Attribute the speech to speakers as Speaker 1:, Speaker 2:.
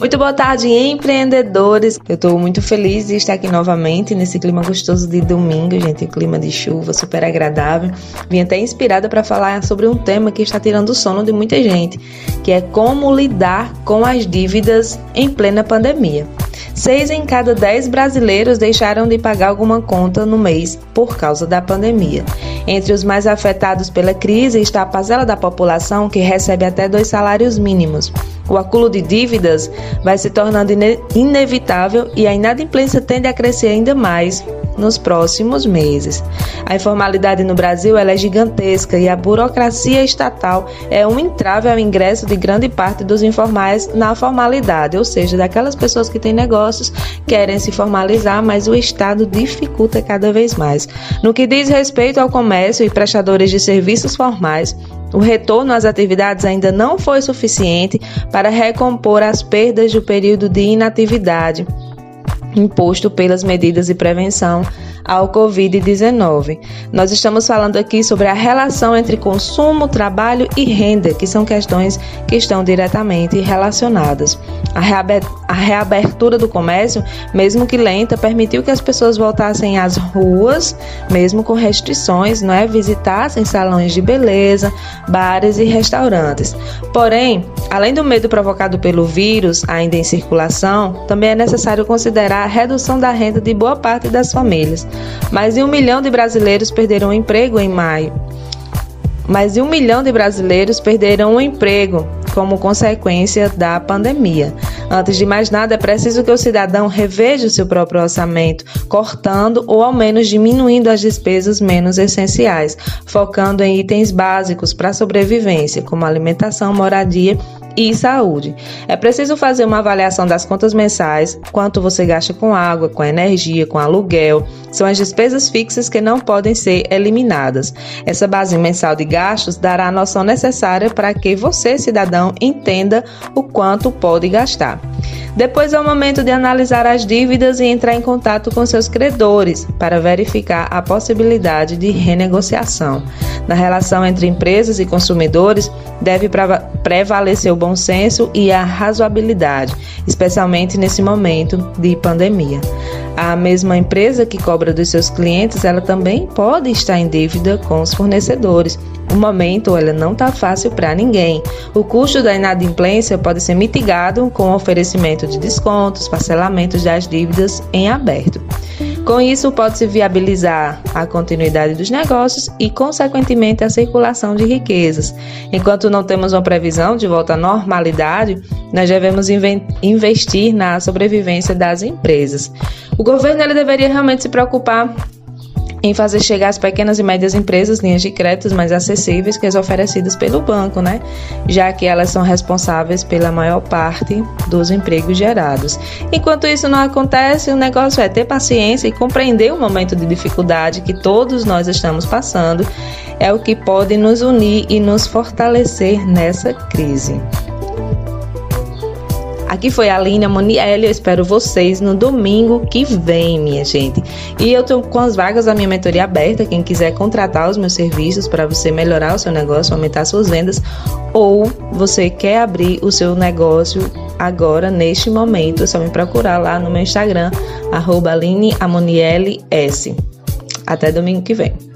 Speaker 1: Muito boa tarde, empreendedores. Eu estou muito feliz de estar aqui novamente nesse clima gostoso de domingo, gente. Clima de chuva super agradável. Vim até inspirada para falar sobre um tema que está tirando o sono de muita gente, que é como lidar com as dívidas em plena pandemia. Seis em cada dez brasileiros deixaram de pagar alguma conta no mês por causa da pandemia. Entre os mais afetados pela crise está a parcela da população que recebe até dois salários mínimos. O acúmulo de dívidas vai se tornando inevitável e a inadimplência tende a crescer ainda mais nos próximos meses. A informalidade no Brasil é gigantesca e a burocracia estatal é um entrave ao ingresso de grande parte dos informais na formalidade, ou seja, daquelas pessoas que têm negócios querem se formalizar, mas o Estado dificulta cada vez mais. No que diz respeito ao comércio e prestadores de serviços formais, o retorno às atividades ainda não foi suficiente para recompor as perdas do período de inatividade imposto pelas medidas de prevenção ao Covid-19. Nós estamos falando aqui sobre a relação entre consumo, trabalho e renda, que são questões que estão diretamente relacionadas. A reabertura do comércio, mesmo que lenta, permitiu que as pessoas voltassem às ruas, mesmo com restrições, não é? Visitassem salões de beleza, bares e restaurantes. Porém, além do medo provocado pelo vírus ainda em circulação, também é necessário considerar a redução da renda de boa parte das famílias. Mais de um milhão de brasileiros perderam o emprego em maio. Mais de um milhão de brasileiros perderam o emprego como consequência da pandemia. Antes de mais nada, é preciso que o cidadão reveja o seu próprio orçamento, cortando ou ao menos diminuindo as despesas menos essenciais, focando em itens básicos para a sobrevivência, como alimentação, moradia e saúde. É preciso fazer uma avaliação das contas mensais, quanto você gasta com água, com energia, com aluguel. São as despesas fixas que não podem ser eliminadas. Essa base mensal de gastos dará a noção necessária para que você, cidadão, entenda o quanto pode gastar. Depois é o momento de analisar as dívidas e entrar em contato com seus credores para verificar a possibilidade de renegociação. Na relação entre empresas e consumidores, deve prevalecer o bom senso e a razoabilidade, especialmente nesse momento de pandemia. A mesma empresa que cobra dos seus clientes, ela também pode estar em dívida com os fornecedores. O momento ela não está fácil para ninguém. O custo da inadimplência pode ser mitigado com o oferecimento de descontos, parcelamentos das dívidas em aberto. Com isso, pode-se viabilizar a continuidade dos negócios e, consequentemente, a circulação de riquezas. Enquanto não temos uma previsão de volta à normalidade, nós devemos investir na sobrevivência das empresas. O governo ele deveria realmente se preocupar em fazer chegar às pequenas e médias empresas linhas de créditos mais acessíveis que as oferecidas pelo banco, né? Já que elas são responsáveis pela maior parte dos empregos gerados. Enquanto isso não acontece, o negócio é ter paciência e compreender o momento de dificuldade que todos nós estamos passando, é o que pode nos unir e nos fortalecer nessa crise. Aqui foi a Aline Monielli. Eu espero vocês no domingo que vem, minha gente. E eu tô com as vagas da minha mentoria aberta. Quem quiser contratar os meus serviços para você melhorar o seu negócio, aumentar suas vendas, ou você quer abrir o seu negócio agora, neste momento, é só me procurar lá no meu Instagram, arroba Aline S. Até domingo que vem.